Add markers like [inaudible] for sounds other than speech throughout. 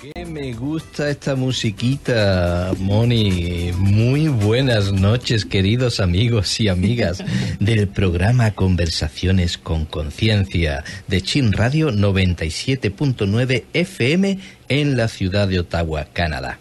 Que me gusta esta musiquita, Moni. Muy buenas noches, queridos amigos y amigas [laughs] del programa Conversaciones con Conciencia de Chin Radio 97.9 FM en la ciudad de Ottawa, Canadá.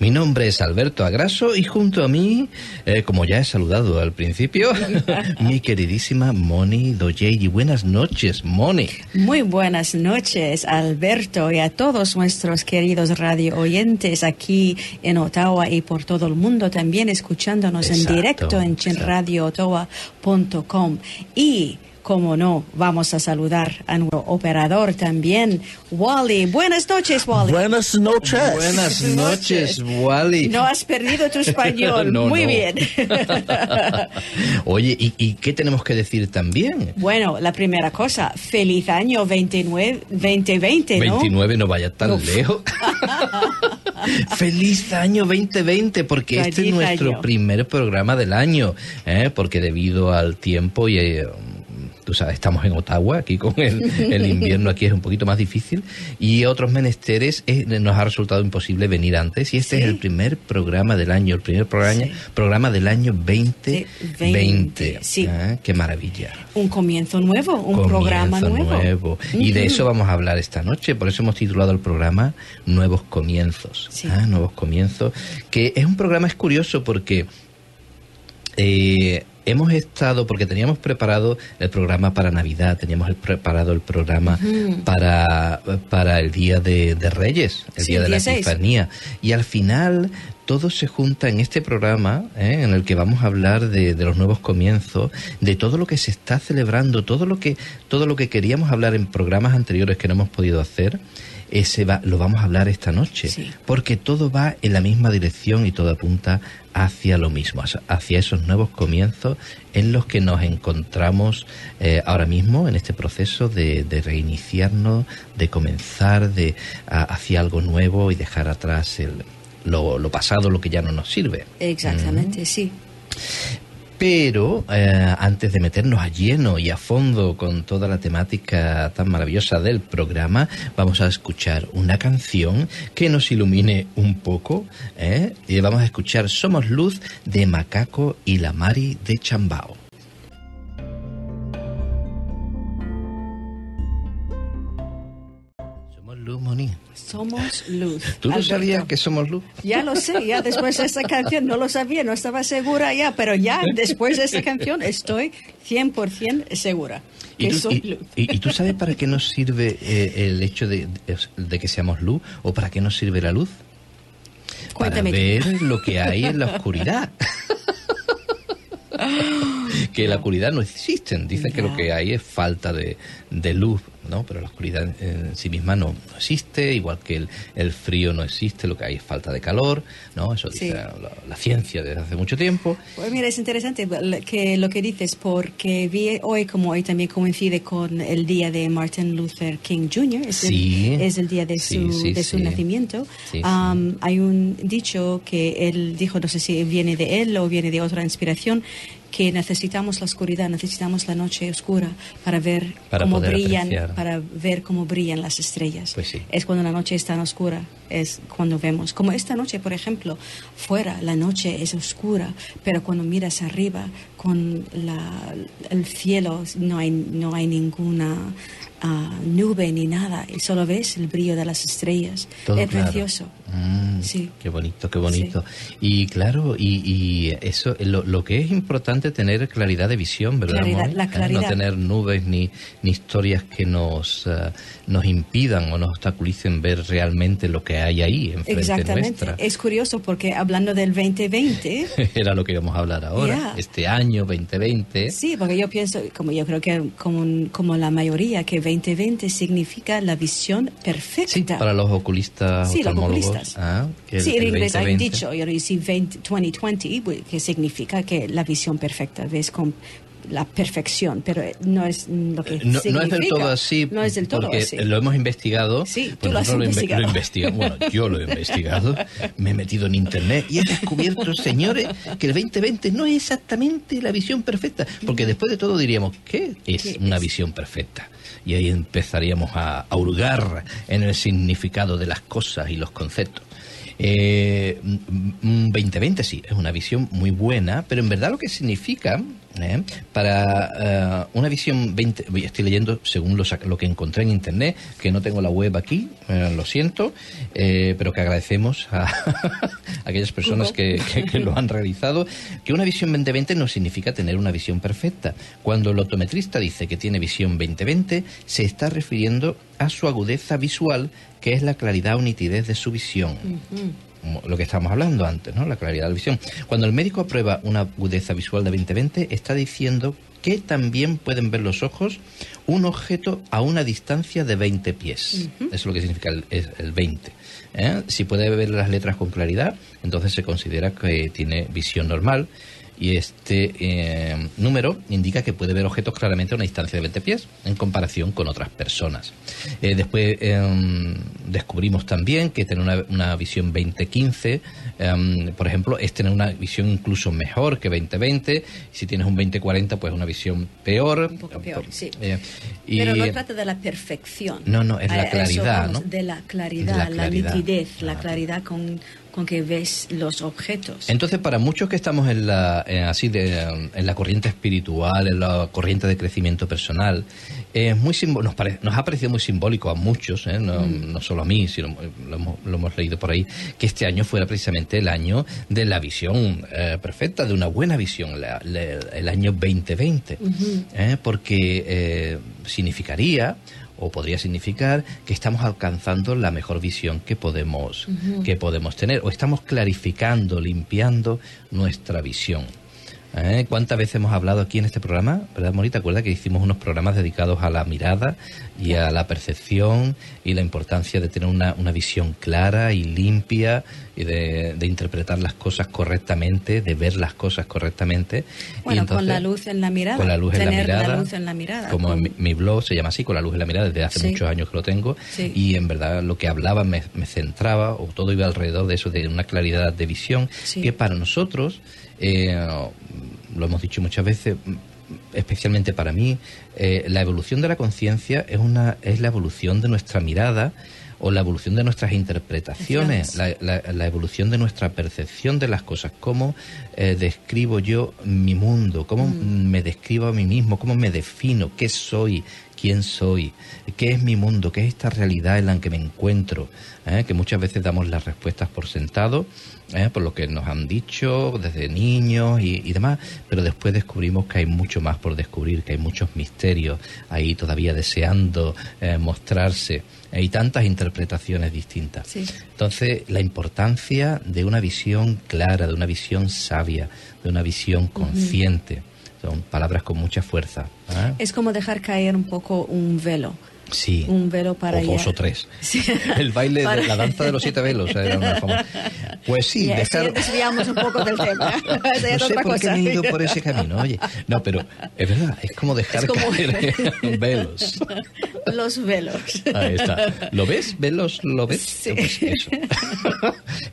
Mi nombre es Alberto Agraso y junto a mí, eh, como ya he saludado al principio, [laughs] mi queridísima Moni Doye. Buenas noches, Moni. Muy buenas noches, Alberto, y a todos nuestros queridos radio oyentes aquí en Ottawa y por todo el mundo, también escuchándonos Exacto, en directo en chinradioottawa.com. Y como no, vamos a saludar a nuestro operador también, Wally. Buenas noches, Wally. Buenas noches. Buenas noches, Wally. No has perdido tu español. [laughs] No, Muy no. bien. [laughs] Oye, ¿y, y qué tenemos que decir también? bueno, la primera cosa, feliz año 29, 2020, ¿no? 29 no vaya tan Uf. lejos. [laughs] Feliz año 2020, porque este es nuestro año. primer programa del año, ¿eh? porque debido al tiempo y... eh, Tú sabes, estamos en Ottawa, aquí con el, el invierno aquí es un poquito más difícil y otros menesteres eh, nos ha resultado imposible venir antes y este Sí. es el primer programa del año, el primer programa, Sí. programa del año 2020. 20, sí. ¿eh? Qué maravilla Un comienzo nuevo, un comienzo programa nuevo. Y de eso vamos a hablar esta noche. Por eso hemos titulado el programa Nuevos Comienzos. Ah, Nuevos Comienzos. Que es un programa, es curioso porque eh, hemos estado, porque teníamos preparado el programa para Navidad, teníamos el preparado el programa para, para el Día de, de Reyes, el Sí, Día de la 16. Epifanía. Y al final todo se junta en este programa ¿eh? en el que vamos a hablar de, de los nuevos comienzos, de todo lo que se está celebrando, todo lo que, todo lo que queríamos hablar en programas anteriores que no hemos podido hacer. Ese va, lo vamos a hablar esta noche, Sí. porque todo va en la misma dirección y todo apunta hacia lo mismo, hacia- esos nuevos comienzos en los que nos encontramos eh, ahora mismo en este proceso de, de reiniciarnos, de comenzar de, a- hacia algo nuevo y dejar atrás el, lo, lo pasado, lo que ya no nos sirve. Exactamente, sí. Pero eh, antes de meternos a lleno y a fondo con toda la temática tan maravillosa del programa, vamos a escuchar una canción que nos ilumine un poco. ¿eh? Y vamos a escuchar Somos Luz de Macaco y la Mari de Chambao. Luz, Moni. Somos luz. ¿Tú no Alberto. sabías que somos luz? Ya lo sé, ya después de esta canción no lo sabía, no estaba segura ya, pero ya después de esta canción estoy 100% segura ¿Y que tú, soy y- luz. y- y tú sabes para qué nos sirve eh, el hecho de, de que seamos luz o para qué nos sirve la luz? Cuéntame. Para ver lo que hay en la oscuridad. [laughs] que la oscuridad no existe. Dicen que lo que hay es falta de, de luz, ¿no? Pero la oscuridad en sí misma no, no existe, igual que el, el frío no existe, lo que hay es falta de calor, ¿no? Eso dice Sí. la, la ciencia desde hace mucho tiempo. Pues mira, es interesante que lo que dices, porque vi hoy, como hoy también coincide con el día de Martin Luther King Jr., es, Sí. el, es el día de su, sí, de su nacimiento. Um, hay un dicho que él dijo, no sé si viene de él o viene de otra inspiración, que necesitamos la oscuridad, necesitamos la noche oscura para ver Para cómo brillan, apreciar. Para ver cómo brillan las estrellas. Pues sí. Es cuando la noche es tan oscura, es cuando vemos. Como esta noche, por ejemplo, fuera la noche es oscura, pero cuando miras arriba con la, el cielo no hay, no hay ninguna ah, nube ni nada, y solo ves el brillo de las estrellas. Todo es claro. precioso. Mm, Sí. Qué bonito, qué bonito. Y claro, y, y eso, lo, lo que es importante tener claridad de visión, ¿verdad? Claridad, la ¿Eh? claridad. No tener nubes ni, ni historias que nos, eh, nos impidan o nos obstaculicen ver realmente lo que hay ahí enfrente Exactamente. nuestra. Es curioso porque hablando del 2020, [laughs] Era lo que íbamos a hablar ahora. Yeah. Este año 2020. Sí, porque yo pienso, como yo creo que como, como la mayoría, que 2020 significa la visión perfecta. Sí, para los oculistas, Sí, los oculistas. ah, el- sí, en inglés hay un 2020. dicho, know, you see 20, 2020, pues, que significa que la visión perfecta, ves con la perfección, pero no es lo que no, significa. no es del todo así. No es del todo porque así. lo hemos investigado. Sí, tú lo has investigado. lo investiga- Bueno, yo lo he investigado. Me he metido en internet y he descubierto, señores, que el 2020 no es exactamente la visión perfecta. Porque después de todo diríamos, ¿qué es ¿Qué una es? visión perfecta? Y ahí empezaríamos a, a hurgar en el significado de las cosas y los conceptos. Eh, mm, mm, 2020 sí, es una visión muy buena, pero en verdad lo que significa ¿eh? para eh, una visión 20, estoy leyendo según lo, lo que encontré en internet, que no tengo la web aquí, eh, lo siento, eh, pero que agradecemos a, a [laughs] aquellas personas que, que- que lo han realizado, que una visión 2020 no significa tener una visión perfecta. Cuando el optometrista dice que tiene visión 2020, se está refiriendo a su agudeza visual, que es la claridad o nitidez de su visión lo que estábamos hablando antes, ¿no? La claridad de la visión. Cuando el médico aprueba una agudeza visual de 20-20, está diciendo que también pueden ver los ojos un objeto a una distancia de 20 pies. Eso es lo que significa el, el 20. ¿eh? Si puede ver las letras con claridad, entonces se considera que tiene visión normal. Y este eh, número indica que puede ver objetos claramente a una distancia de 20 pies en comparación con otras personas. Eh, después em, descubrimos también que tener una, una visión 20-15, em, por ejemplo, es tener una visión incluso mejor que 20-20. Si tienes un 20-40, pues una visión peor. Un poco peor, sí. Eh, y- Pero no trata de la perfección. No, no, es la claridad, ¿no? De la claridad, De la la, claridad. nitidez, la Ah. claridad con, con que ves los objetos. Entonces, para muchos que estamos en la, eh, así de, eh, en la corriente espiritual, en la corriente de crecimiento personal, es muy nos, pare- nos ha parecido muy simbólico a muchos, ¿eh? no, no solo a mí, sino eh, lo hemos, lo hemos leído por ahí, que este año fuera precisamente el año de la visión eh, perfecta, de una buena visión, la- la- el año 2020, ¿eh? porque eh, significaría o podría significar que estamos alcanzando la mejor visión que podemos que podemos tener o estamos clarificando, limpiando nuestra visión. ¿Eh? ¿Cuántas veces hemos hablado aquí en este programa? ¿Verdad, Mori? ¿Te acuerdas que hicimos unos programas dedicados a la mirada y a la percepción y la importancia de tener una, una visión clara y limpia y de, de interpretar las cosas correctamente, de ver las cosas correctamente? Y Bueno, con la luz en la mirada. con la luz en la mirada. luz en la mirada. Como con- en mi, mi blog se llama así, con la luz en la mirada, desde hace Sí. muchos años que lo tengo. Sí. Y en verdad lo que hablaba me, me centraba, o todo iba alrededor de eso, de una claridad de visión, Sí. que para nosotros, eh, lo hemos dicho muchas veces, especialmente para mí, eh, la evolución de la conciencia es una es la evolución de nuestra mirada o la evolución de nuestras interpretaciones, la, la- la evolución de nuestra percepción de las cosas, cómo eh, describo yo mi mundo, cómo me describo a mí mismo, cómo me defino, qué soy, quién soy, qué es mi mundo, qué es esta realidad en la que me encuentro, ¿eh? que muchas veces damos las respuestas por sentado, ¿eh? por lo que nos han dicho desde niños y, y demás, pero después descubrimos que hay mucho más por descubrir, que hay muchos misterios ahí todavía deseando eh, mostrarse eh, y tantas interpretaciones distintas. Sí. Entonces, la importancia de una visión clara, de una visión sabia, de una visión consciente, son palabras con mucha fuerza. ¿eh? Es como dejar caer un poco un velo. Sí. Un velo para o dos ya- o tres. [laughs] Sí. El baile, de la danza de los siete velos. era una famosa. Pues sí, Ya, dejar... sí, desviamos un poco del tema. [laughs] No sé otra por qué cosa. me he ido por ese camino, oye. No, pero es verdad, es como dejar Es como- caer [laughs] velos. Los velos. Ahí está. ¿Lo ves? ¿Velos? ¿Lo ves? Sí. Pues eso.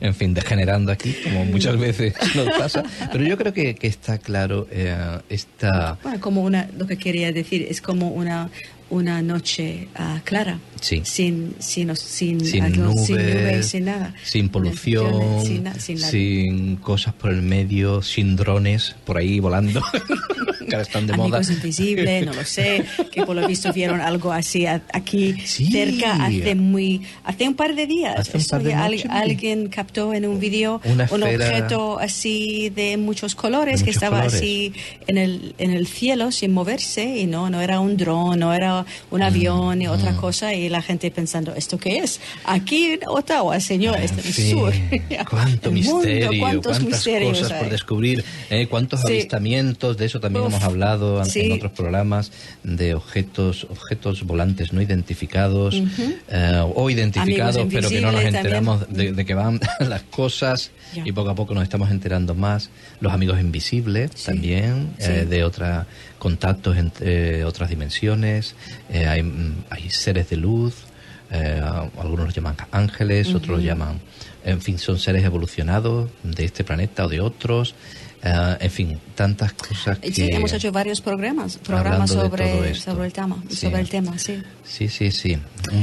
en fin, degenerando aquí, como muchas veces nos pasa. Pero yo creo que, que está claro eh, esta... Bueno, como una, lo que quería decir es como una, una noche ah, clara. Sí. Sin, sin, sin, sin algo- nubes, sin nubes, sin nada. sin polución, Sin, na- sin cosas por el medio, sin drones por ahí volando, [laughs] que ahora están de moda. Invisibles, no lo sé, que por lo visto vieron algo así a- aquí Sí. cerca hace muy hace un par de días. Eso par de al- noches. alguien captó en un vídeo un objeto así de muchos colores De que muchos estaba colores. así en el en el cielo sin moverse y no no era un dron, no era Mm, un avión ni otra cosa y la gente pensando esto qué es aquí en Ottawa, señor, En este es el fin, sur. [laughs] Cuánto [laughs] El mundo, misterio, cuántos cuántas misterios cosas por descubrir, eh, cuántos Sí. avistamientos, de eso también Uf. hemos hablado en otros programas de objetos, objetos volantes no identificados eh, o identificados, pero que no nos enteramos de, que van [laughs] las cosas y poco a poco nos estamos enterando más. Los amigos invisibles también, eh, de otros contactos entre otras dimensiones. Eh, hay, hay seres de luz. algunos los llaman ángeles, otros los llaman, en fin, son seres evolucionados de este planeta o de otros. En fin, tantas cosas que... Sí, hemos hecho varios programas, programas sobre, sobre el tema, sobre el tema, sí. Sí, sí, sí.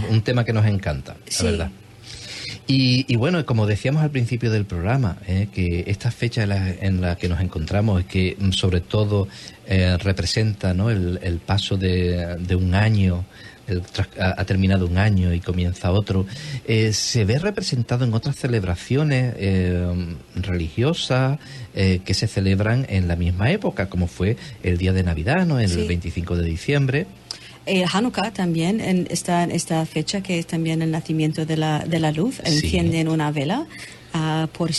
Un, tema que nos encanta, la verdad. Y, bueno, como decíamos al principio del programa, eh, que esta fecha en la, que nos encontramos es que mm, sobre todo eh, representa ¿no? el, el paso de, de un año ha terminado un año y comienza otro, eh, se ve representado en otras celebraciones eh, religiosas eh, que se celebran en la misma época, como fue el día de Navidad, ¿no? el 25 de diciembre. Hanukkah también en esta, esta fecha que es también el nacimiento de la, de la luz, encienden una vela uh, por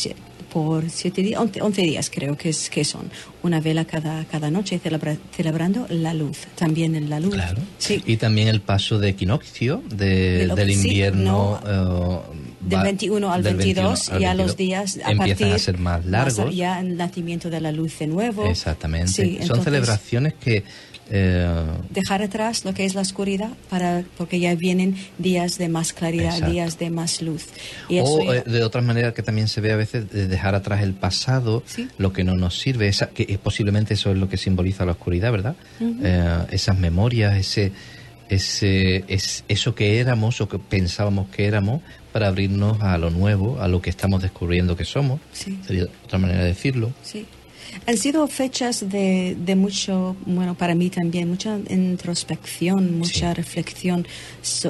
por siete días, once, días creo que, es, que son, una vela cada, cada noche celebrando la luz, también en la luz. Claro. Y también el paso de equinoccio del invierno. Eh, del 21 al 22, ya los días a empiezan a ser más largos. ya el nacimiento de la luz de nuevo. Exactamente. Son celebraciones que eh, Dejar atrás lo que es la oscuridad para porque ya vienen días de más claridad, días de más luz. o eh, de otra manera que también se ve a veces de dejar atrás el pasado, lo que no nos sirve, esa, que posiblemente eso es lo que simboliza la oscuridad, ¿verdad? Eh, esas memorias, ese, ese, es, eso que éramos o que pensábamos que éramos para abrirnos a lo nuevo, a lo que estamos descubriendo que somos. Sería otra manera de decirlo. Sí. Han sido fechas de, de, mucho, bueno, para mí también, mucha introspección, mucha reflexión,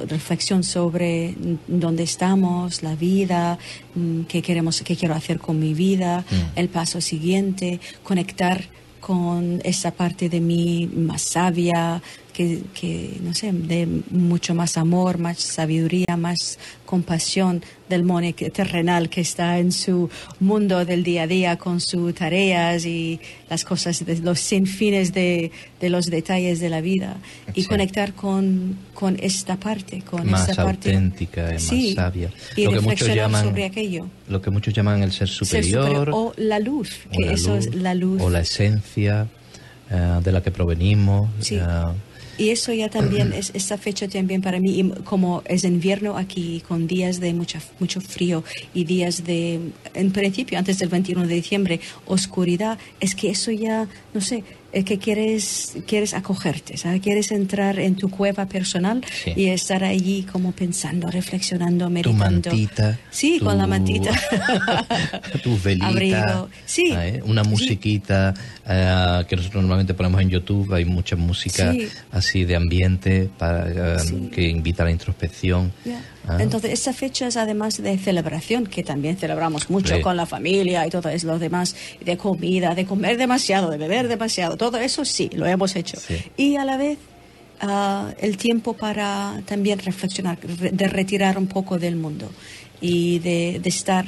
reflexión sobre dónde estamos, la vida, mm, qué queremos, qué quiero hacer con mi vida, mm. el paso siguiente, conectar con esa parte de mí más sabia, que, no sé, de mucho más amor, más sabiduría, más compasión del mono terrenal que está en su mundo del día a día con sus tareas y las cosas, de los sinfines de, de los detalles de la vida y conectar con, con esta parte, con más esta parte auténtica, más sabia. Y lo que muchos llaman, sobre aquello. Lo que muchos llaman el ser superior. o la luz, que eso es la luz. O la esencia eh, de la que provenimos. Sí. Eh, y eso ya también es esta fecha también para mí, como es invierno aquí, con días de mucha, mucho frío y días de, en principio, antes del 21 de diciembre, oscuridad, es que eso ya, no sé, es que quieres, quieres acogerte, ¿sabes? Quieres entrar en tu cueva personal y estar allí como pensando, reflexionando, meditando. Tu mantita. Sí, con la mantita. [laughs] tu velita. Sí. Una musiquita eh, que nosotros normalmente ponemos en YouTube. Hay mucha música así de ambiente para, eh, que invita a la introspección. Ah. Entonces, esa fecha es además de celebración, que también celebramos mucho con la familia y todo es lo demás, de comida, de comer demasiado, de beber demasiado, todo eso sí, lo hemos hecho. Y a la vez, ah, el tiempo para también reflexionar, de retirar un poco del mundo y de, de estar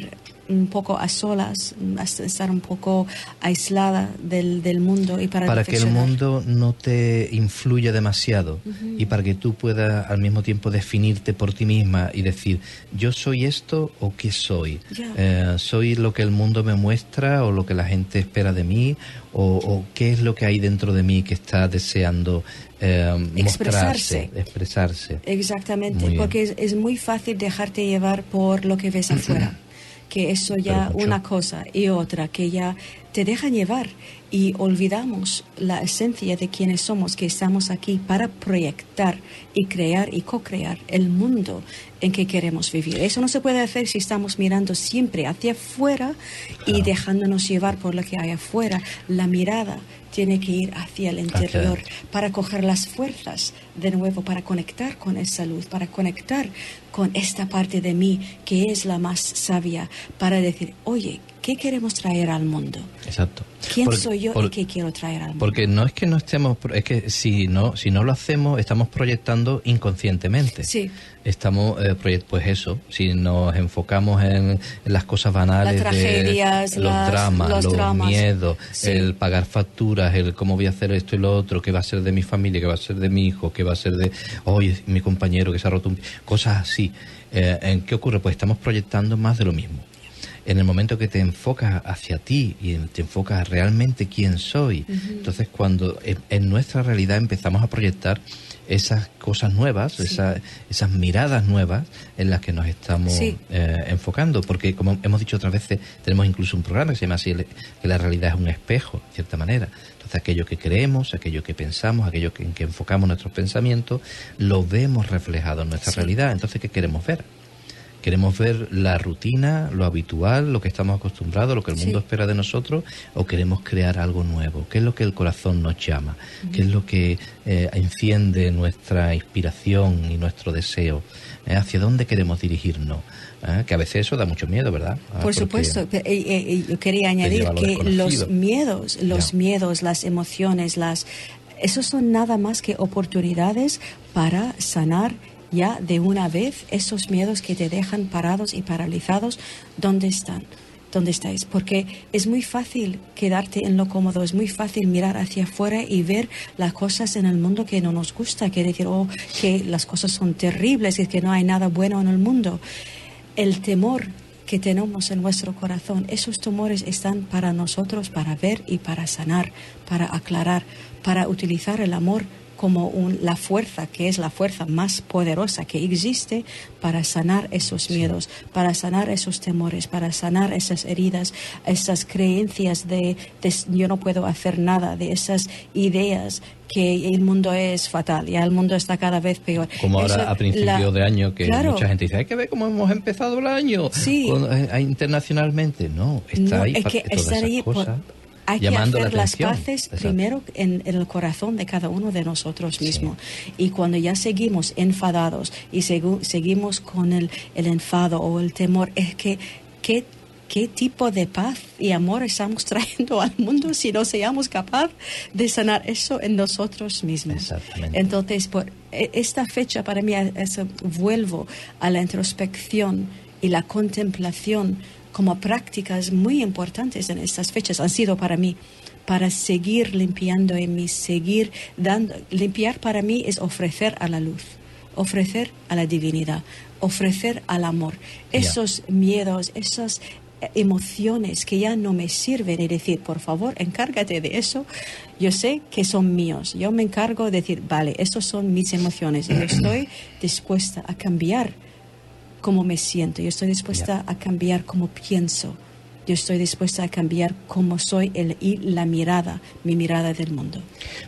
un poco a solas, estar un poco aislada del, del mundo y para para que el mundo no te influya demasiado y para que tú puedas al mismo tiempo definirte por ti misma y decir yo soy esto o qué soy eh, soy lo que el mundo me muestra o lo que la gente espera de mí o, qué es lo que hay dentro de mí que está deseando eh, expresarse. expresarse. Exactamente, porque es, es, muy fácil dejarte llevar por lo que ves [clears throat] afuera que eso ya una cosa y otra, que ya te dejan llevar y olvidamos la esencia de quienes somos, que estamos aquí para proyectar y crear y co-crear el mundo en que queremos vivir. Eso no se puede hacer si estamos mirando siempre hacia afuera y dejándonos llevar por lo que hay afuera. La mirada tiene que ir hacia el interior para coger las fuerzas de nuevo, para conectar con esa luz, para conectar con esta parte de mí que es la más sabia, para decir, oye, ¿Qué queremos traer al mundo? Exacto. ¿Quién soy yo y qué quiero traer al mundo? Porque no es que no estemos, es que si no, si no lo hacemos, estamos proyectando inconscientemente. Sí. Estamos, eh, pues eso, si nos enfocamos en, las cosas banales, las tragedias, los dramas, los, miedos, el pagar facturas, el cómo voy a hacer esto y lo otro, qué va a ser de mi familia, qué va a ser de mi hijo, qué va a ser de, hoy mi compañero que se ha roto un... Cosas así. Eh, ¿En qué ocurre? Pues estamos proyectando más de lo mismo en el momento que te enfocas hacia ti y te enfocas realmente quién soy, entonces cuando en, nuestra realidad empezamos a proyectar esas cosas nuevas, esas miradas nuevas en las que nos estamos eh, enfocando, porque como hemos dicho otras veces, tenemos incluso un programa que se llama así, que la realidad es un espejo, de cierta manera. Entonces aquello que creemos, aquello que pensamos, aquello en que enfocamos nuestros pensamientos, lo vemos reflejado en nuestra realidad. Entonces, ¿qué queremos ver? ¿Queremos ver la rutina, lo habitual, lo que estamos acostumbrados, lo que el mundo espera de nosotros? ¿O queremos crear algo nuevo? ¿Qué es lo que el corazón nos llama? ¿Qué es lo que eh, enciende nuestra inspiración y nuestro deseo? ¿Eh? ¿Hacia dónde queremos dirigirnos? ¿Eh? Que a veces eso da mucho miedo, ¿verdad? Ah, Por supuesto. yo quería añadir que los miedos, los miedos, las emociones, las... Esos son nada más que oportunidades para sanar ya de una vez esos miedos que te dejan parados y paralizados, ¿dónde están? ¿Dónde estáis? Porque es muy fácil quedarte en lo cómodo, es muy fácil mirar hacia afuera y ver las cosas en el mundo que no nos gusta, que decir, oh, que las cosas son terribles, y que no hay nada bueno en el mundo. El temor que tenemos en nuestro corazón, esos tumores están para nosotros, para ver y para sanar, para aclarar, para utilizar el amor como la fuerza, que es la fuerza más poderosa que existe para sanar esos miedos, para sanar esos temores, para sanar esas heridas, esas creencias de, yo no puedo hacer nada, de esas ideas que el mundo es fatal, ya el mundo está cada vez peor. Como ahora a principio de año, que mucha gente dice, hay que ver cómo hemos empezado el año sí. Eh, internacionalmente. No, está ahí. Es que ahí hay que hacer las paces primero en, el corazón de cada uno de nosotros mismos. Y cuando ya seguimos enfadados y seguimos con el, el, enfado o el temor, es que ¿qué, qué tipo de paz y amor estamos [laughs] trayendo al mundo si no seamos capaces de sanar eso en nosotros mismos. Entonces, por e, esta fecha para mí es, vuelvo a la introspección y la contemplación como prácticas muy importantes en estas fechas han sido para mí para seguir limpiando en mí, seguir dando. Limpiar para mí es ofrecer a la luz, ofrecer a la divinidad, ofrecer al amor. Esos miedos, esas emociones que ya no me sirven y decir, por favor, encárgate de eso. Yo sé que son míos. Yo me encargo de decir, vale, esas son mis emociones y yo estoy dispuesta a cambiar cómo me siento, yo estoy dispuesta a cambiar cómo pienso, yo estoy dispuesta a cambiar cómo soy el, y la mirada, mi mirada del mundo.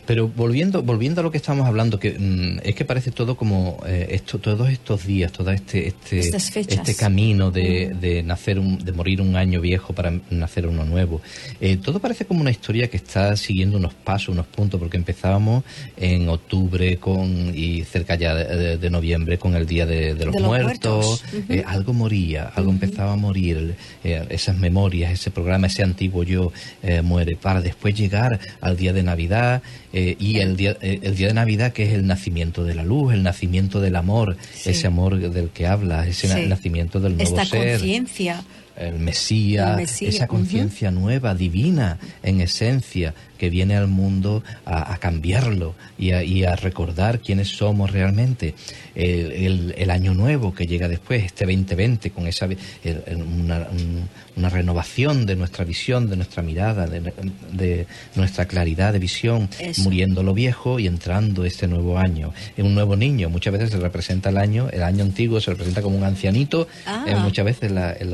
Pero volviendo, volviendo a lo que estamos hablando, que mm, es que parece todo como eh, esto, todos estos días, todo este este, este camino de, de, nacer, de morir un año viejo para nacer uno nuevo, eh, todo parece como una historia que está siguiendo unos pasos, unos puntos, porque empezábamos en octubre con y cerca ya de, noviembre con el día de, los, muertos, eh, algo moría, algo empezaba a morir, esas memorias ese programa, ese antiguo yo eh, muere, para después llegar al día de Navidad eh, y el día, eh, el día de Navidad que es el nacimiento de la luz, el nacimiento del amor, ese amor del que habla, ese nacimiento del nuevo Esta conciencia. El Mesías, esa conciencia nueva, divina, en esencia, que viene al mundo a, cambiarlo y a, recordar quiénes somos realmente. El, año nuevo que llega después, este 2020, con esa una, renovación de nuestra visión, de nuestra mirada, de, nuestra claridad de visión, muriendo lo viejo y entrando este nuevo año. Un nuevo niño, muchas veces se representa el año, el año antiguo se representa como un ancianito, ah. eh, muchas veces en,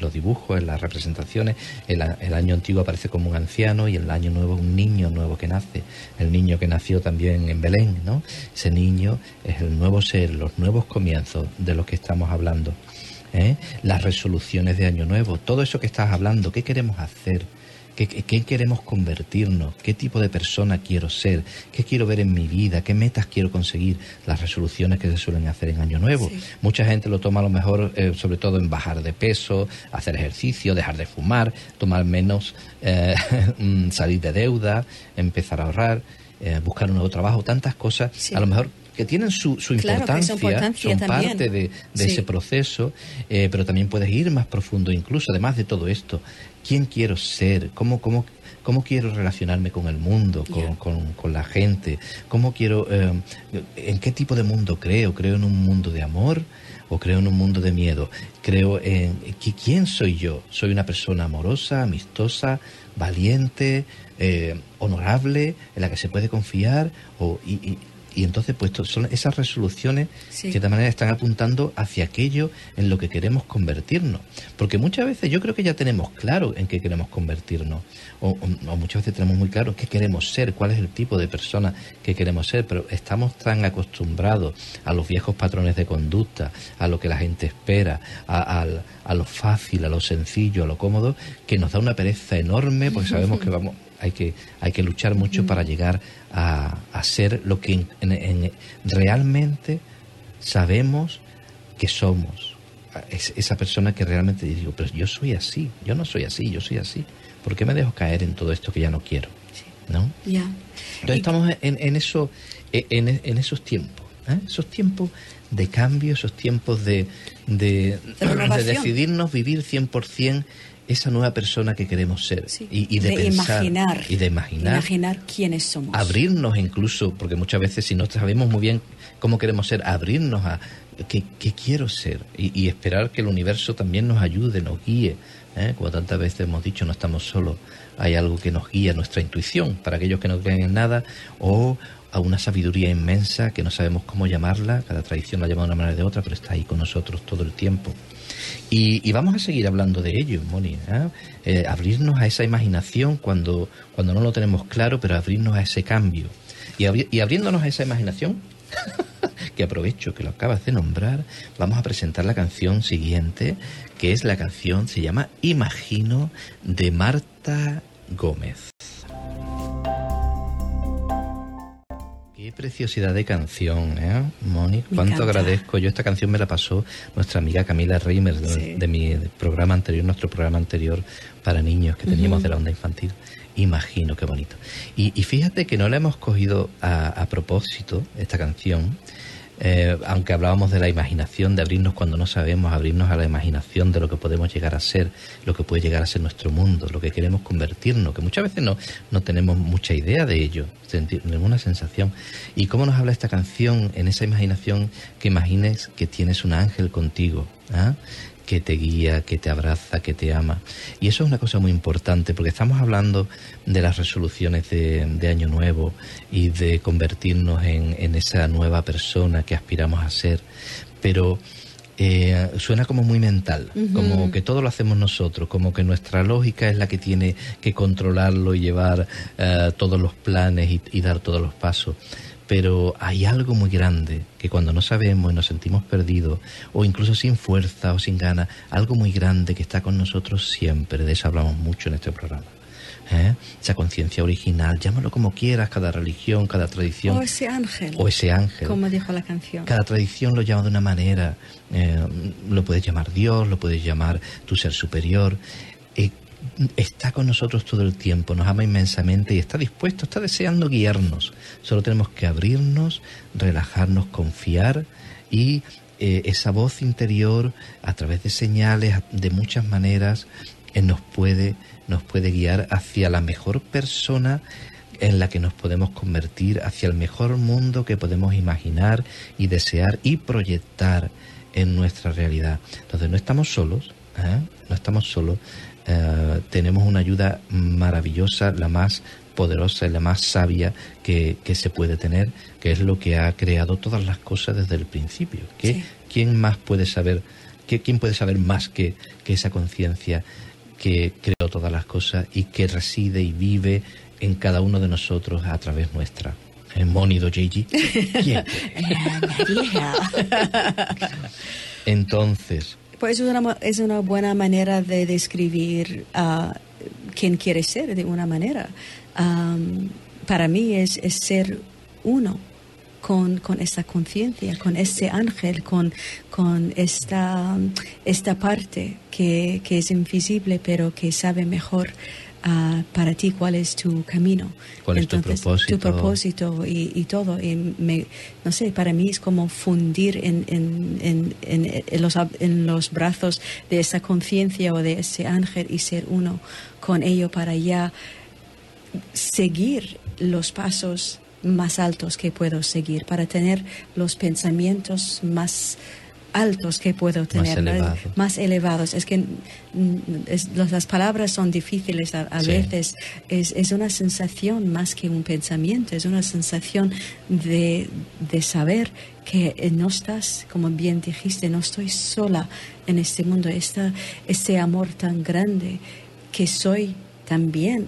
los dibujos, en las representaciones, el, el año antiguo aparece como un anciano y el año nuevo un niño nuevo que nace, el niño que nació también en Belén, ¿no? Ese niño es el nuevo ser, los nuevos comienzos de los que estamos hablando. ¿eh? Las resoluciones de Año Nuevo, todo eso que estás hablando, ¿qué queremos hacer? ¿Qué, queremos convertirnos? ¿Qué tipo de persona quiero ser? ¿Qué quiero ver en mi vida? ¿Qué metas quiero conseguir? Las resoluciones que se suelen hacer en Año Nuevo. Mucha gente lo toma a lo mejor, eh, sobre todo en bajar de peso, hacer ejercicio, dejar de fumar, tomar menos, eh, [laughs] mm, salir de deuda, empezar a ahorrar, eh, buscar un nuevo trabajo, tantas cosas. A lo mejor que tienen su, su importancia, son parte de, ese proceso, pero también puedes ir más profundo, incluso además de todo esto, quién quiero ser, cómo, cómo, cómo quiero relacionarme con el mundo, con, con, la gente, cómo quiero, eh, en qué tipo de mundo creo, creo en un mundo de amor o creo en un mundo de miedo, creo en quién soy yo, soy una persona amorosa, amistosa, valiente, eh, honorable, en la que se puede confiar, o, y, y entonces, pues son esas resoluciones que de manera están apuntando hacia aquello en lo que queremos convertirnos. Porque muchas veces yo creo que ya tenemos claro en qué queremos convertirnos. O, muchas veces tenemos muy claro qué queremos ser, cuál es el tipo de persona que queremos ser. Pero estamos tan acostumbrados a los viejos patrones de conducta, a lo que la gente espera, a, a lo fácil, a lo sencillo, a lo cómodo, que nos da una pereza enorme porque sabemos que [laughs] vamos hay que, hay que luchar mucho para llegar a, a ser lo que realmente sabemos que somos. esa persona que realmente digo, pero yo soy así, yo no soy así, yo soy así. ¿Por qué me dejo caer en todo esto que ya no quiero? ¿No? Ya. Entonces estamos en, en, eso, en, en esos tiempos, ¿eh? esos tiempos de cambio, esos tiempos de, de, de decidirnos vivir 100% esa nueva persona que queremos ser y, de, pensar imaginar, y de imaginar, imaginar quiénes somos. Abrirnos incluso, porque muchas veces si no sabemos muy bien cómo queremos ser, abrirnos a qué, quiero ser y, esperar que el universo también nos ayude, nos guíe. ¿eh? Como tantas veces hemos dicho, no estamos solos, hay algo que nos guía, nuestra intuición, para aquellos que no creen en nada, o a una sabiduría inmensa que no sabemos cómo llamarla, cada tradición la llama de una manera o de otra, pero está ahí con nosotros todo el tiempo. Y, vamos a seguir hablando de ello, Moni. ¿eh? Eh, abrirnos a esa imaginación cuando, cuando no lo tenemos claro, pero abrirnos a ese cambio. Y, y abriéndonos a esa imaginación, [laughs] que aprovecho que lo acabas de nombrar, vamos a presentar la canción siguiente, que es la canción, se llama Imagino, de Marta Gómez. Qué preciosidad de canción, ¿eh? Moni, cuánto agradezco. Yo esta canción me la pasó nuestra amiga Camila Reimer de, mi programa anterior, nuestro programa anterior para niños que teníamos de la onda infantil. Imagino, qué bonito. Y, fíjate que no la hemos cogido a, a propósito, esta canción, eh, aunque hablábamos de la imaginación, de abrirnos cuando no sabemos, abrirnos a la imaginación de lo que podemos llegar a ser, lo que puede llegar a ser nuestro mundo, lo que queremos convertirnos, que muchas veces no, no tenemos mucha idea de ello, ninguna sensación. ¿Y cómo nos habla esta canción en esa imaginación que imagines que tienes un ángel contigo? ¿ah? Que te guía, que te abraza, que te ama. Y eso es una cosa muy importante porque estamos hablando de las resoluciones de, Año Nuevo y de convertirnos en, esa nueva persona que aspiramos a ser. Pero eh, suena como muy mental, como que todo lo hacemos nosotros, como que nuestra lógica es la que tiene que controlarlo y llevar eh, todos los planes y, dar todos los pasos pero hay algo muy grande que cuando no sabemos y nos sentimos perdidos o incluso sin fuerza o sin ganas, algo muy grande que está con nosotros siempre, de eso hablamos mucho en este programa. ¿eh? Esa conciencia original, llámalo como quieras, cada religión, cada tradición. O ese ángel. O ese ángel. Como dijo la canción. Cada tradición lo llama de una manera. Eh, lo puedes llamar Dios, lo puedes llamar tu ser superior. Eh, está con nosotros todo el tiempo, nos ama inmensamente y está dispuesto, está deseando guiarnos. Solo tenemos que abrirnos, relajarnos, confiar y eh, esa voz interior a través de señales, de muchas maneras, eh, nos, puede, nos puede guiar hacia la mejor persona en la que nos podemos convertir, hacia el mejor mundo que podemos imaginar y desear y proyectar en nuestra realidad. Entonces no estamos solos, ¿eh? no estamos solos, eh, tenemos una ayuda maravillosa, la más poderosa y la más sabia que, se puede tener, que es lo que ha creado todas las cosas desde el principio. ¿Quién más puede saber, quién puede saber más que, esa conciencia que creó todas las cosas y que reside y vive en cada uno de nosotros a través nuestra? En Monido Gigi. [laughs] ¿Quién? Entonces, pues es una, es una buena manera de describir uh, quien quiere ser de una manera. Am, para mí es, es ser uno con, con esa conciencia, con ese ángel, con, con esta, esta parte que, que es invisible pero que sabe mejor ah, para ti cuál es tu camino. ¿Cuál es tu propósito? Tu propósito y, y todo. Y me, no sé, para mí es como fundir en, en, en, en- los, los brazos de esa conciencia o de ese ángel y ser uno con ello para ya seguir los pasos más altos que puedo seguir, para tener los pensamientos más altos que puedo tener, ¿no? elevados. más elevados. Es que mm, es- las las palabras son difíciles a, a Sí. veces. Es, es una sensación más que un pensamiento, es una sensación de, de saber que eh, no estás, como bien dijiste, no estoy sola en este mundo. Esta, este amor tan grande que soy también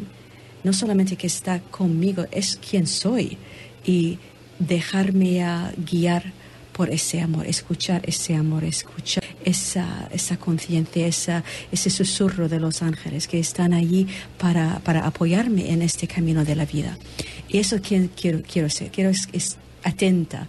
no solamente que está conmigo, es quien soy. Y dejarme a guiar por ese amor, escuchar ese amor, escuchar esa, esa conciencia, esa, ese susurro de los ángeles que están allí para, para apoyarme en este camino de la vida. Y eso quiero, quiero ser, quiero es, es atenta,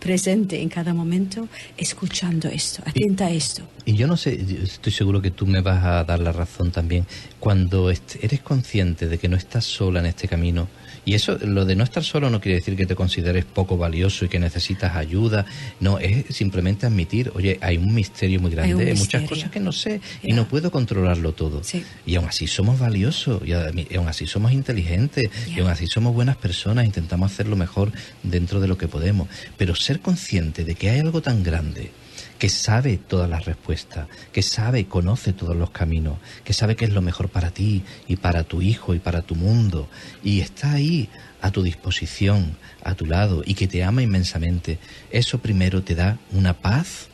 presente en cada momento, escuchando esto, atenta a esto. Y yo no sé, yo estoy seguro que tú me vas a dar la razón también. Cuando eres consciente de que no estás sola en este camino, y eso, lo de no estar solo no quiere decir que te consideres poco valioso y que necesitas ayuda. No, es simplemente admitir, oye, hay un misterio muy grande, hay muchas cosas que no sé y no puedo controlarlo todo. Sí. Y aún así somos valiosos, y aún así somos inteligentes, y aún así somos buenas personas, intentamos hacer lo mejor dentro de lo que podemos. Pero ser consciente de que hay algo tan grande que sabe todas las respuestas, que sabe y conoce todos los caminos, que sabe qué es lo mejor para ti y para tu hijo y para tu mundo, y está ahí a tu disposición, a tu lado, y que te ama inmensamente, eso primero te da una paz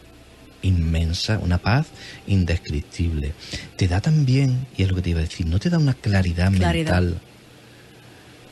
inmensa, una paz indescriptible. Te da también, y es lo que te iba a decir, no te da una claridad, Claridad. mental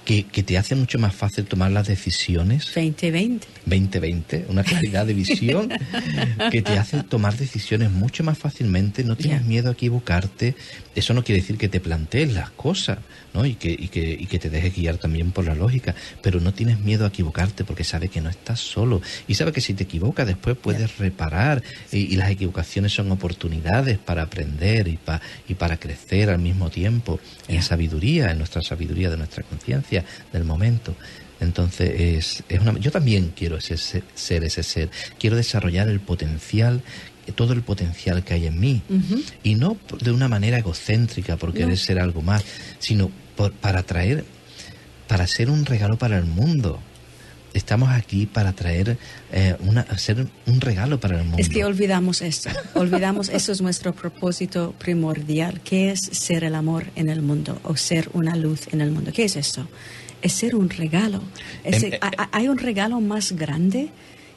que, que te hace mucho más fácil tomar las decisiones 2020. 2020, una claridad de visión [laughs] que te hace tomar decisiones mucho más fácilmente, no tienes miedo a equivocarte. Eso no quiere decir que te plantees las cosas, ¿no? Y que, y que, y que te dejes guiar también por la lógica, pero no tienes miedo a equivocarte porque sabes que no estás solo y sabes que si te equivocas después puedes reparar y, y las equivocaciones son oportunidades para aprender y, pa- y para crecer al mismo tiempo en sabiduría, en nuestra sabiduría de nuestra conciencia del momento. Entonces, es, es una, yo también quiero ese ser, ser ese ser. Quiero desarrollar el potencial, todo el potencial que hay en mí. Y no de una manera egocéntrica, por querer No. ser algo más, sino por- para traer, para ser un regalo para el mundo. Estamos aquí para traer, eh, una, ser un regalo para el mundo. Es que olvidamos esto, olvidamos eso es nuestro propósito primordial, que es ser el amor en el mundo o ser una luz en el mundo. ¿Qué es eso? Es ser un regalo. Es- Em, eh, ¿ha- ¿Hay un regalo más grande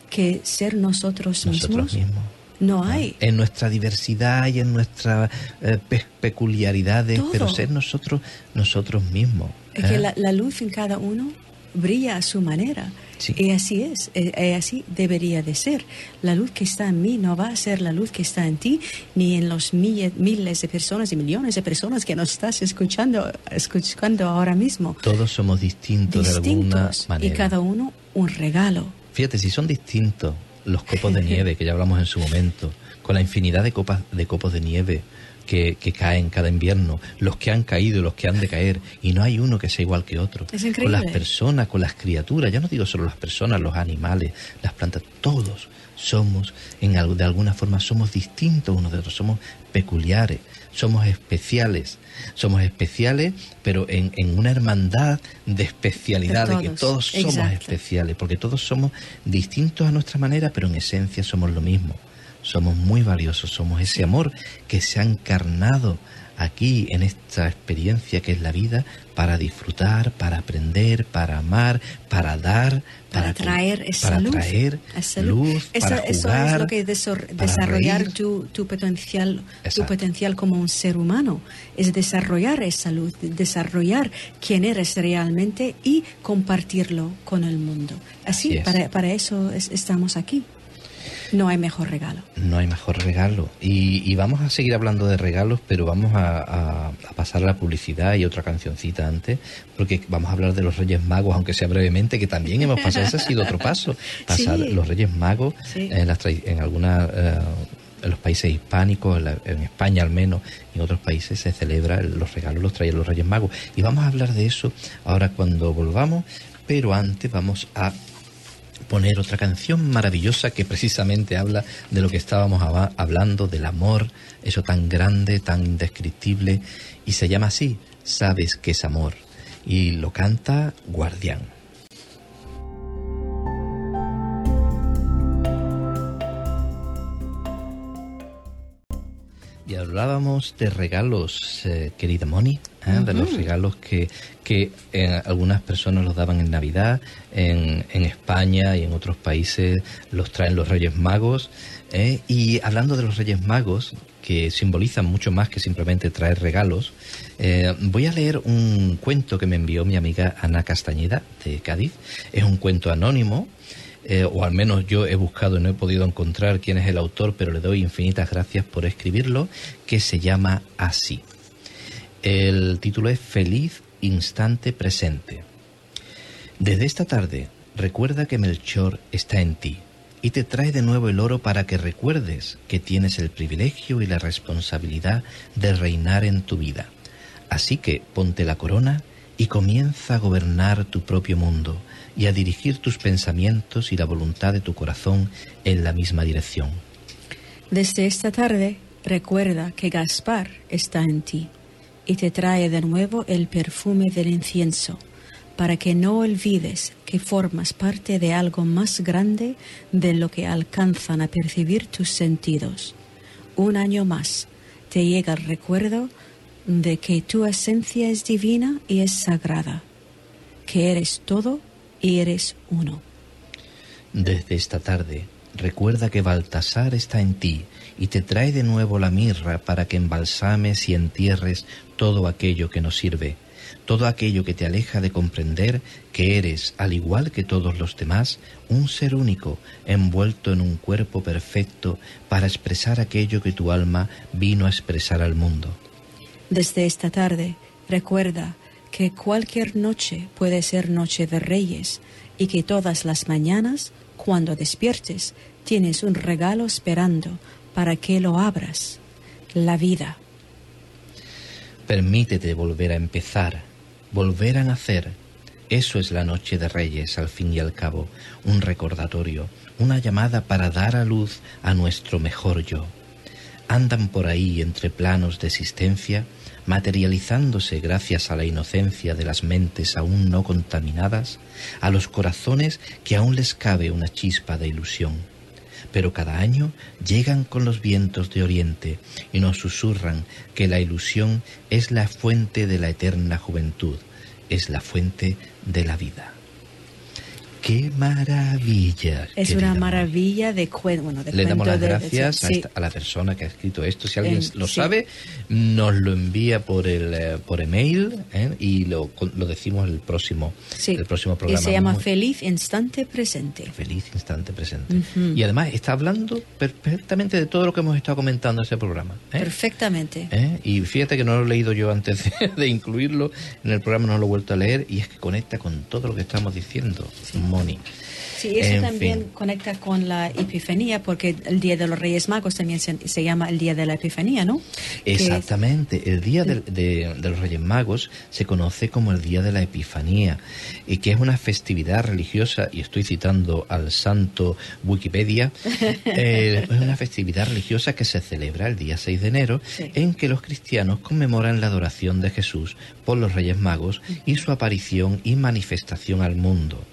que ser nosotros, Nosotros mismos. No hay. En nuestra diversidad y en nuestras eh, pe- peculiaridades, Todo. pero ser nosotros, nosotros mismos. Es que ¿eh? la, la luz en cada uno brilla a su manera. Sí. Y así es, eh, así debería de ser. La luz que está en mí no va a ser la luz que está en ti, ni en los miles de personas y millones de personas que nos estás escuchando, escuchando ahora mismo. Todos somos distintos, de alguna Distintos y manera. cada uno un regalo. Fíjate, si son distintos los copos de nieve, que ya hablamos en su momento, con la infinidad de, copas, de copos de nieve que, que caen cada invierno, los que han caído los que han de caer, y no hay uno que sea igual que otro. Es con increíble. las personas, con las criaturas, ya no digo solo las personas, los animales, las plantas, todos somos, en, de alguna forma, somos distintos unos de otros, somos peculiares, somos especiales. Somos especiales, pero en, en una hermandad de especialidad, de, De que todos, todos somos exacto. especiales, porque todos somos distintos a nuestra manera, pero en esencia somos lo mismo. Somos muy valiosos, somos ese amor que se ha encarnado aquí en esta experiencia que es la vida para disfrutar, para aprender, para amar, para dar, Para traer esa para luz. traer esa luz, Eso, para eso jugar, es lo que es desor- desarrollar tu, tu potencial, tu potencial como un ser humano. Es desarrollar esa luz, desarrollar quién eres realmente y compartirlo con el mundo. Así, Así es. para, para eso es- estamos aquí. No hay mejor regalo. No hay mejor regalo. Y, vamos a seguir hablando de regalos, pero vamos a, pasar a la publicidad y otra cancioncita antes, porque vamos a hablar de los Reyes Magos, aunque sea brevemente, que también hemos pasado. Ese ha sido otro paso. [laughs] Pasar los Reyes Magos en, las en. Eh, en los países hispánicos, en, España al menos, en otros países se celebra los regalos, los traen los Reyes Magos. Y vamos a hablar de eso ahora cuando volvamos, pero antes vamos a poner otra canción maravillosa que precisamente habla de lo que estábamos hablando, del amor, eso tan grande, tan indescriptible, y se llama así, Sabes que es amor, y lo canta Guardián. Y hablábamos de regalos, eh, querida Moni, ¿eh? de los regalos que, que eh, algunas personas los daban en Navidad, en, en, España y en otros países los traen los Reyes Magos. Y hablando de los Reyes Magos, que simbolizan mucho más que simplemente traer regalos, voy a leer un cuento que me envió mi amiga Ana Castañeda de Cádiz. Es un cuento anónimo eh, o al menos yo he buscado y no he podido encontrar quién es el autor, pero le doy infinitas gracias por escribirlo, que se llama así. El título es Feliz Instante Presente. Desde esta tarde, recuerda que Melchor está en ti y te trae de nuevo el oro para que recuerdes que tienes el privilegio y la responsabilidad de reinar en tu vida. Así que ponte la corona y comienza a gobernar tu propio mundo y a dirigir tus pensamientos y la voluntad de tu corazón en la misma dirección. Desde esta tarde recuerda que Gaspar está en ti y te trae de nuevo el perfume del incienso, para que no olvides que formas parte de algo más grande de lo que alcanzan a percibir tus sentidos. Un año más te llega el recuerdo de que tu esencia es divina y es sagrada, que eres todo y eres uno. Desde esta tarde, recuerda que Baltasar está en ti y te trae de nuevo la mirra para que embalsames y entierres todo aquello que no sirve, todo aquello que te aleja de comprender que eres, al igual que todos los demás, un ser único, envuelto en un cuerpo perfecto para expresar aquello que tu alma vino a expresar al mundo. Desde esta tarde, recuerda que cualquier noche puede ser noche de reyes y que todas las mañanas, cuando despiertes, tienes un regalo esperando para que lo abras, la vida. Permítete volver a empezar, volver a nacer. Eso es la noche de reyes, al fin y al cabo, un recordatorio, una llamada para dar a luz a nuestro mejor yo andan por ahí entre planos de existencia, materializándose gracias a la inocencia de las mentes aún no contaminadas, a los corazones que aún les cabe una chispa de ilusión. Pero cada año llegan con los vientos de oriente y nos susurran que la ilusión es la fuente de la eterna juventud, es la fuente de la vida. ¡Qué maravilla! Es una maravilla de, bueno, de Le damos las gracias a, la persona que ha escrito esto. Si alguien lo sabe, nos lo envía por el eh, por email ¿eh? y lo, lo, decimos el próximo, el próximo programa. Y se llama Feliz Instante Presente. Feliz Instante Presente. Y además está hablando perfectamente de todo lo que hemos estado comentando en ese programa. ¿eh? Perfectamente. Y fíjate que no lo he leído yo antes de, incluirlo en el programa, no lo he vuelto a leer y es que conecta con todo lo que estamos diciendo. Sí, eso también conecta con la Epifanía, porque el Día de los Reyes Magos también se, llama el Día de la Epifanía, ¿no? Exactamente, el Día de, los Reyes Magos se conoce como el Día de la Epifanía, y que es una festividad religiosa, y estoy citando al santo Wikipedia, [laughs] eh, es una festividad religiosa que se celebra el día 6 de enero, en que los cristianos conmemoran la adoración de Jesús por los Reyes Magos y su aparición y manifestación al mundo.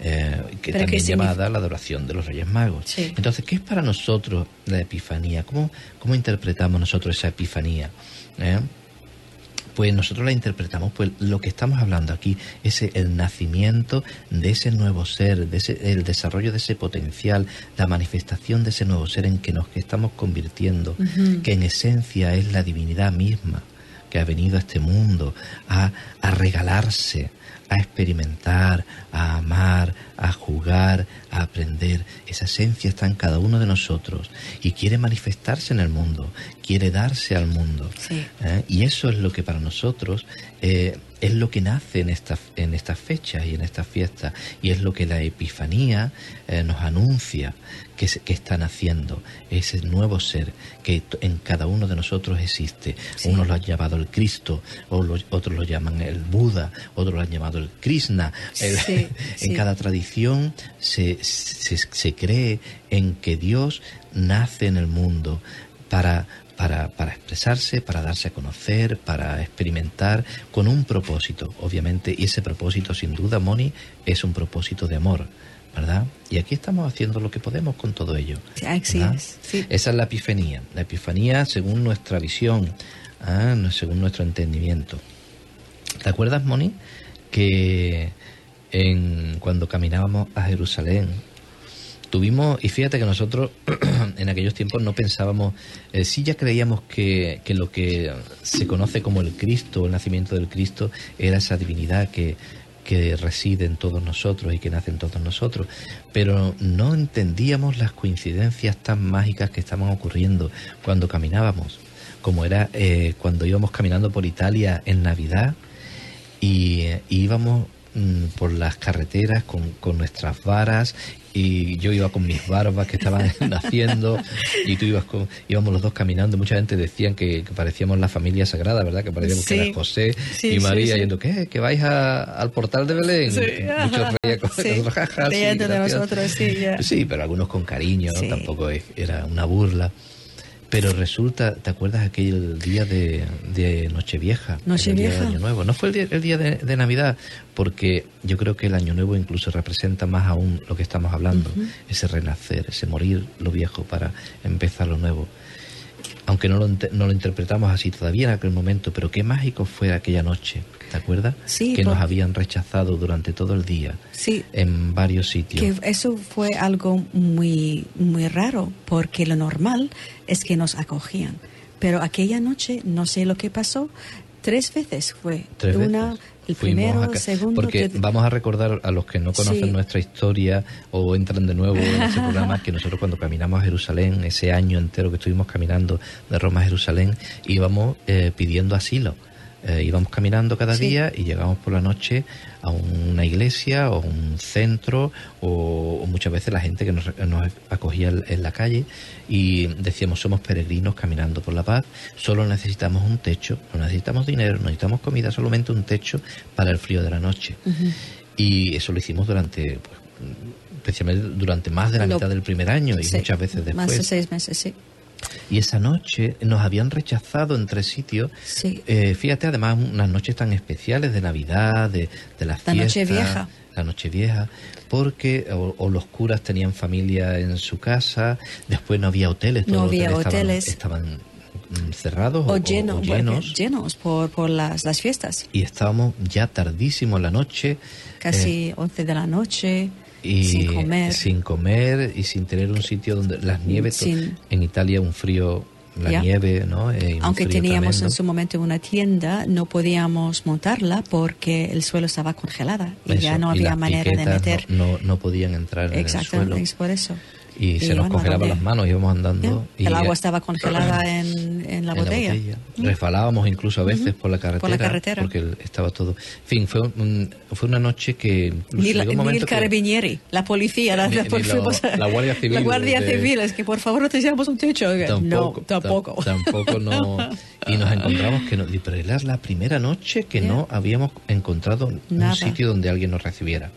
Eh, que también llamada la adoración de los Reyes Magos. Entonces, ¿qué es para nosotros la Epifanía? ¿Cómo, cómo interpretamos nosotros esa Epifanía? ¿Eh? Pues nosotros la interpretamos, pues lo que estamos hablando aquí es el nacimiento de ese nuevo ser, de ese, el desarrollo de ese potencial, la manifestación de ese nuevo ser en que nos estamos convirtiendo, que en esencia es la divinidad misma que ha venido a este mundo a, a regalarse, a experimentar, a amar, a jugar, a aprender. Esa esencia está en cada uno de nosotros y quiere manifestarse en el mundo, quiere darse al mundo. ¿eh? Y eso es lo que para nosotros eh, es lo que nace en estas en estas fechas y en estas fiestas y es lo que la Epifanía eh, nos anuncia que, que están haciendo ese nuevo ser que en cada uno de nosotros existe. Unos lo han llamado el Cristo, otros lo llaman el Buda, otros lo han llamado el Krishna. [laughs] en cada tradición se, se, se cree en que Dios nace en el mundo para para, para, expresarse, para darse a conocer, para experimentar, con un propósito, obviamente, y ese propósito, sin duda, Moni, es un propósito de amor, ¿verdad? Y aquí estamos haciendo lo que podemos con todo ello. Sí, Esa es la epifanía, la epifanía según nuestra visión, ¿ah? según nuestro entendimiento. ¿Te acuerdas, Moni, que en, cuando caminábamos a Jerusalén, tuvimos, y fíjate que nosotros [clears throat] en aquellos tiempos no pensábamos, eh, sí ya creíamos que, que, lo que se conoce como el Cristo, el nacimiento del Cristo, era esa divinidad que, que reside en todos nosotros y que nace en todos nosotros, pero no entendíamos las coincidencias tan mágicas que estaban ocurriendo cuando caminábamos, como era eh, cuando íbamos caminando por Italia en Navidad y, y íbamos mm, por las carreteras con, con, nuestras varas y yo iba con mis barbas que estaban [laughs] naciendo y tú ibas con, íbamos los dos caminando. Mucha gente decían que, parecíamos la familia sagrada, ¿verdad? Que parecíamos que era José y María yendo, ¿qué? ¿Que vais al portal de Belén? Muchos [laughs] reían con, de nosotros, sí, Sí, pero algunos con cariño, tampoco era una burla. Pero resulta, ¿te acuerdas aquel día de, de Nochevieja? Nochevieja. El día de Año Nuevo. No fue el día, de, Navidad, porque yo creo que el Año Nuevo incluso representa más aún lo que estamos hablando, ese renacer, ese morir lo viejo para empezar lo nuevo aunque no lo, no lo interpretamos así todavía en aquel momento, pero qué mágico fue aquella noche, ¿te acuerdas? Sí. Que nos habían rechazado durante todo el día sí, en varios sitios. Que eso fue algo muy, muy raro, porque lo normal es que nos acogían. Pero aquella noche, no sé lo que pasó, tres veces fue. ¿Tres Una, veces? el primero, segundo. Porque vamos a recordar a los que no conocen Sí. nuestra historia o entran de nuevo en ese [laughs] programa que nosotros cuando caminamos a Jerusalén, ese año entero que estuvimos caminando de Roma a Jerusalén, íbamos eh, pidiendo asilo. Eh, íbamos caminando cada Sí. día y llegábamos por la noche a una iglesia o un centro o, o muchas veces la gente que nos, nos acogía en la calle y decíamos somos peregrinos caminando por la paz, solo necesitamos un techo, no necesitamos dinero, no necesitamos comida, solamente un techo para el frío de la noche. Y eso lo hicimos durante, pues, especialmente durante más de la Lo- mitad del primer año y Sí, muchas veces después. Más de seis meses, sí. Y esa noche nos habían rechazado en tres sitios. Sí. Eh, fíjate, además, unas noches tan especiales de Navidad, de, de las La fiestas. Nochevieja. La Nochevieja, porque o, o los curas tenían familia en su casa, después no había hoteles, No todos los había hoteles hoteles. estaban, estaban, mm, cerrados o, O, lleno, llenos. llenos por, por las, las fiestas. Y estábamos ya tardísimo en la noche. Casi 11 de la noche, y sin comer. sin comer y sin tener un sitio donde las nieves Sin- en Italia un frío la nieve no Eh, un Aunque teníamos en su momento una tienda, no podíamos montarla porque el suelo estaba congelada y Eso, ya no había manera de meter. no, no, no podían entrar en el Exacto, suelo es por eso. Y, se nos congelaban las manos íbamos andando y el agua estaba congelada [clears throat] en, en la en botella. resbalábamos incluso a veces por la carretera Por la carretera. porque estaba todo en fin fue un- fue una noche que Ni, la- ni el que- carabinieri, la policía, la, Ni- la- por- la- la Guardia Civil La Guardia de- Civil, es que por favor necesitamos un techo. Tampoco, no, tampoco. tam- tampoco no. [laughs] Y nos encontramos que no, pero era la primera noche que no habíamos encontrado Nada. un sitio donde alguien nos recibiera.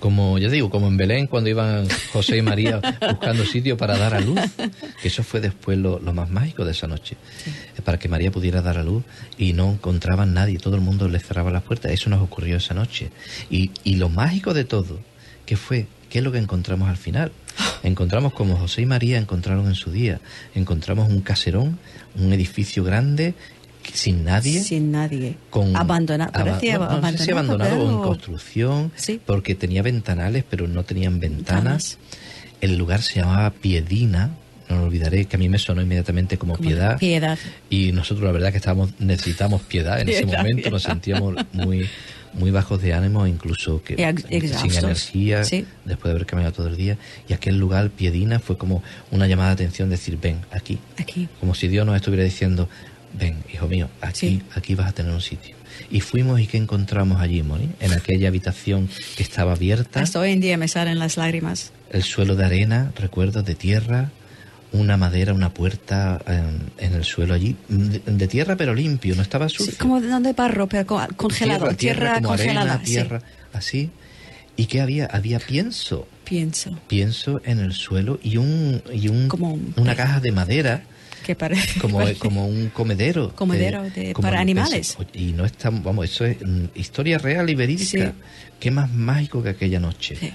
Como ya digo, como en Belén cuando iban José y María buscando sitio para dar a luz, que eso fue después lo, lo más mágico de esa noche, para que María pudiera dar a luz y no encontraban nadie, todo el mundo le cerraba las puertas, eso nos ocurrió esa noche. Y, y lo mágico de todo, que fue, ¿qué es lo que encontramos al final? Encontramos como José y María encontraron en su día, encontramos un caserón, un edificio grande, sin nadie, Sin nadie. con abandonado. aba- parecía no, no sé si abandonado o en construcción, Sí. porque tenía ventanales, pero no tenían ventanas. El lugar se llamaba Piedina, no lo olvidaré, que a mí me sonó inmediatamente como, como piedad. Piedad. Y nosotros la verdad que estábamos necesitamos piedad en [laughs] ese Piedad, momento, nos sentíamos muy muy bajos de ánimo, incluso que sin energía, Sí. después de haber caminado todo el día. Y aquel lugar, Piedina, fue como una llamada de atención, decir, ven, aquí. Aquí. Como si Dios nos estuviera diciendo, ven, hijo mío, aquí, Sí. aquí vas a tener un sitio. Y fuimos y ¿qué encontramos allí, Moni? En aquella habitación que estaba abierta, Hasta hoy en día me salen las lágrimas. el suelo de arena, recuerdo, de tierra, una madera, una puerta eh, en el suelo allí, de, de tierra pero limpio, no estaba sucio. Sí, como de, barro, pero co- congelado. Tierra, como congelada. arena, sí. tierra, así. ¿Y qué había? Había pienso, Pienso pienso en el suelo y un y un, Como un- una caja de madera que parece. [laughs] como, como un comedero. Comedero eh, de- como para animales. peso. Y no está, vamos, eso es mm, historia real y verídica. Sí. Qué más mágico que aquella noche. Sí.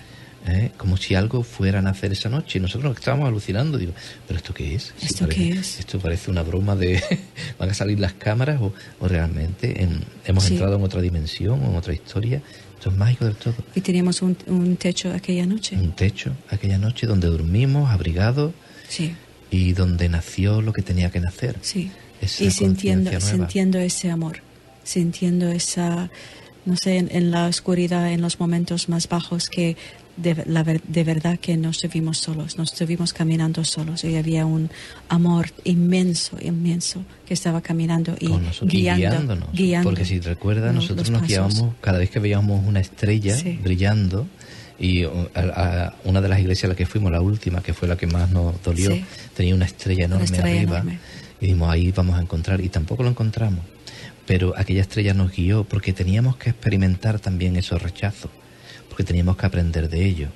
¿eh? Como si algo fuera a nacer esa noche. Y nosotros nos estábamos alucinando. Digo, ¿pero esto qué es? ¿Esto parece- qué es? Esto parece una broma de. [laughs] ¿Van a salir las cámaras o, o realmente en- hemos Sí. entrado en otra dimensión o en otra historia? Esto es mágico del todo. Y teníamos un, un techo aquella noche. Un techo aquella noche donde dormimos abrigados Sí, y donde nació lo que tenía que nacer. sí. Esa y sintiendo, sintiendo ese amor, sintiendo esa, no sé, en, en la oscuridad, en los momentos más bajos, que de, la de verdad que no estuvimos solos, no estuvimos caminando solos. Y había un amor inmenso, inmenso, que estaba caminando y, guiándonos. guiando porque si recuerdas, los- nosotros nos pasos. guiábamos cada vez que veíamos una estrella Sí. brillando. Y uh, a, a una de las iglesias a la que fuimos, la última, que fue la que más nos dolió, Sí. tenía una estrella enorme estrella arriba. enorme. Y dijimos, ahí vamos a encontrar. Y tampoco lo encontramos. Pero aquella estrella nos guió porque teníamos que experimentar también esos rechazos. Porque teníamos que aprender de ello.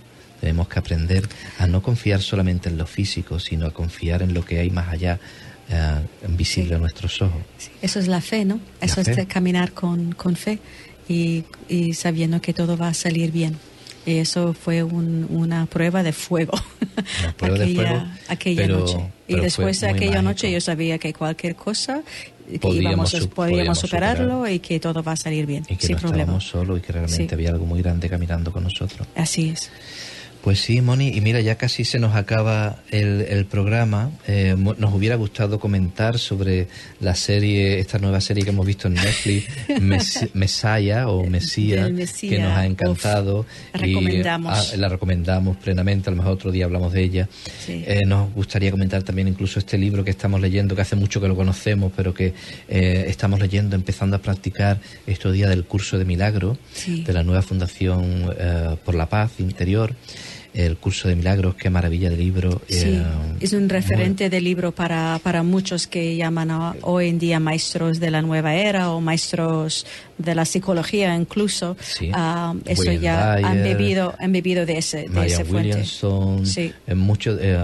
Tenemos que aprender a no confiar solamente en lo físico, sino a confiar en lo que hay más allá, eh, visible Sí. a nuestros ojos. Sí, Eso es la fe, ¿no? La Eso fe. es caminar con, con fe y, y sabiendo que todo va a salir bien. Y eso fue un- una prueba de fuego. [laughs] Prueba de aquella, fuego, aquella pero- noche. Y pero después fue de aquella mágico. noche yo sabía que cualquier cosa que Podíamos íbamos podíamos superarlo superar. y que todo va a salir bien, Y que sin no problema. estábamos solos y que realmente Sí. había algo muy grande caminando con nosotros. Así es. Pues sí, Moni, y mira, ya casi se nos acaba el, el programa. Eh, nos hubiera gustado comentar sobre la serie, esta nueva serie que hemos visto en Netflix, [laughs] Mes- Messiah o Mesías, que nos ha uf, encantado. la y, recomendamos. ah, la recomendamos plenamente, a lo mejor otro día hablamos de ella. Sí. Eh, nos gustaría comentar también incluso este libro que estamos leyendo, que hace mucho que lo conocemos, pero que eh, estamos leyendo, empezando a practicar estos días del curso de milagro Sí. de la nueva Fundación eh, por la Paz Interior, el curso de milagros, qué maravilla de libro. Sí, eh, es un referente de libro para, para muchos que llaman a- hoy en día maestros de la nueva era o maestros de la psicología incluso. Sí. Ah, eso Wayne ya han Dyer, bebido, han bebido de ese, de ese fuente. Williamson, Sí. eh, muchos, eh,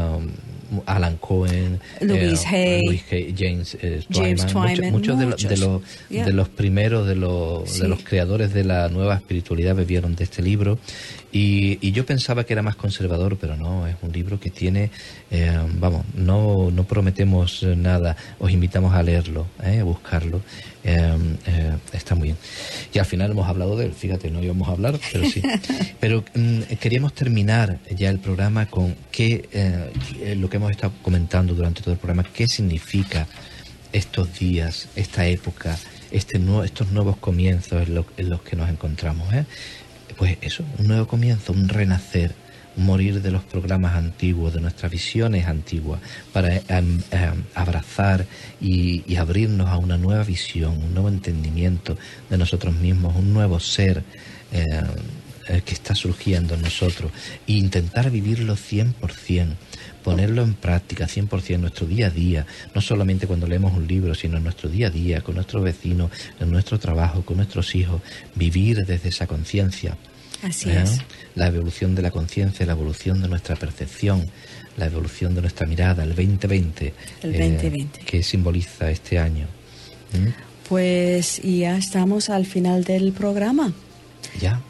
Alan Cohen, Louise eh, Hay, James, eh, James Twyman, muchos, muchos de, lo- de los, Yeah. de los primeros, de los, Sí. de los creadores de la nueva espiritualidad bebieron de este libro. Y, y yo pensaba que era más conservador, pero no, es un libro que tiene, eh, vamos, no, no prometemos nada, os invitamos a leerlo, eh, a buscarlo. Eh, eh, está muy bien. Y al final hemos hablado de él, fíjate, no íbamos a hablar, pero sí. [laughs] Pero mm, queríamos terminar ya el programa con qué, eh, lo que hemos estado comentando durante todo el programa, qué significa estos días, esta época, este nuevo, estos nuevos comienzos en, lo- en los que nos encontramos. ¿eh? Pues eso, un nuevo comienzo, un renacer, morir de los programas antiguos, de nuestras visiones antiguas, para em, abrazar y, y abrirnos a una nueva visión, un nuevo entendimiento de nosotros mismos, un nuevo ser. eh, eh, que está surgiendo en nosotros e intentar vivirlo 100%, ponerlo en práctica 100% en nuestro día a día, no solamente cuando leemos un libro, sino en nuestro día a día, con nuestros vecinos, en nuestro trabajo, con nuestros hijos, vivir desde esa conciencia. Así ¿eh? es. La evolución de la conciencia, la evolución de nuestra percepción, la evolución de nuestra mirada, el 2020, El eh, 2020. que simboliza este año. ¿Mm? Pues ya estamos al final del programa. Ya,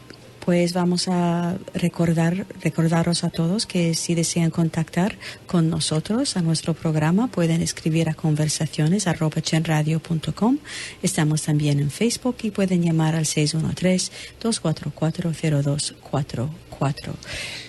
Pues vamos a recordar, recordaros a todos que si desean contactar con nosotros a nuestro programa pueden escribir a conversaciones. Estamos también en Facebook y pueden llamar al 613-244-0244. 4.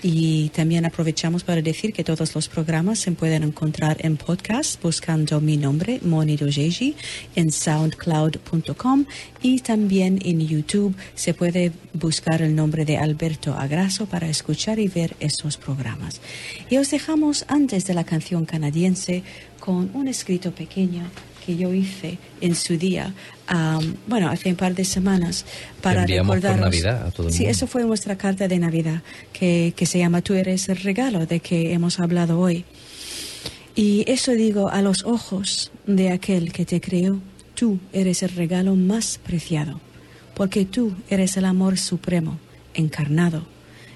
Y también aprovechamos para decir que todos los programas se pueden encontrar en podcast buscando mi nombre, Moni Dojeji, en soundcloud.com y también en YouTube se puede buscar el nombre de Alberto Agraso para escuchar y ver estos programas. Y os dejamos antes de la canción canadiense con un escrito pequeño que yo hice en su día, bueno, hace un par de semanas, para recordar Navidad a todo el Sí, eso fue nuestra carta de Navidad, que, que se llama Tú eres el regalo de que hemos hablado hoy. Y eso digo a los ojos de aquel que te creó, tú eres el regalo más preciado, porque tú eres el amor supremo, encarnado,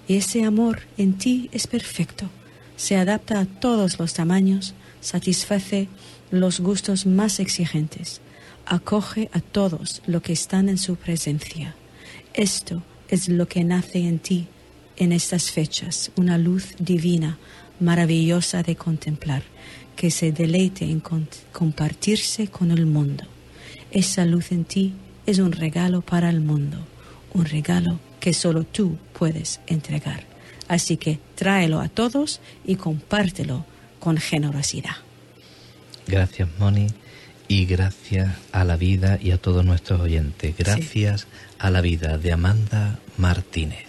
y ese amor en ti es perfecto, se adapta a todos los tamaños, satisface los gustos más exigentes, acoge a todos los que están en su presencia. Esto es lo que nace en ti en estas fechas, una luz divina, maravillosa de contemplar, que se deleite en compartirse con el mundo. Esa luz en ti es un regalo para el mundo, un regalo que solo tú puedes entregar. Así que tráelo a todos y compártelo con generosidad. Gracias, Moni, y gracias a la vida y a todos nuestros oyentes. Gracias a la vida de Amanda Martínez.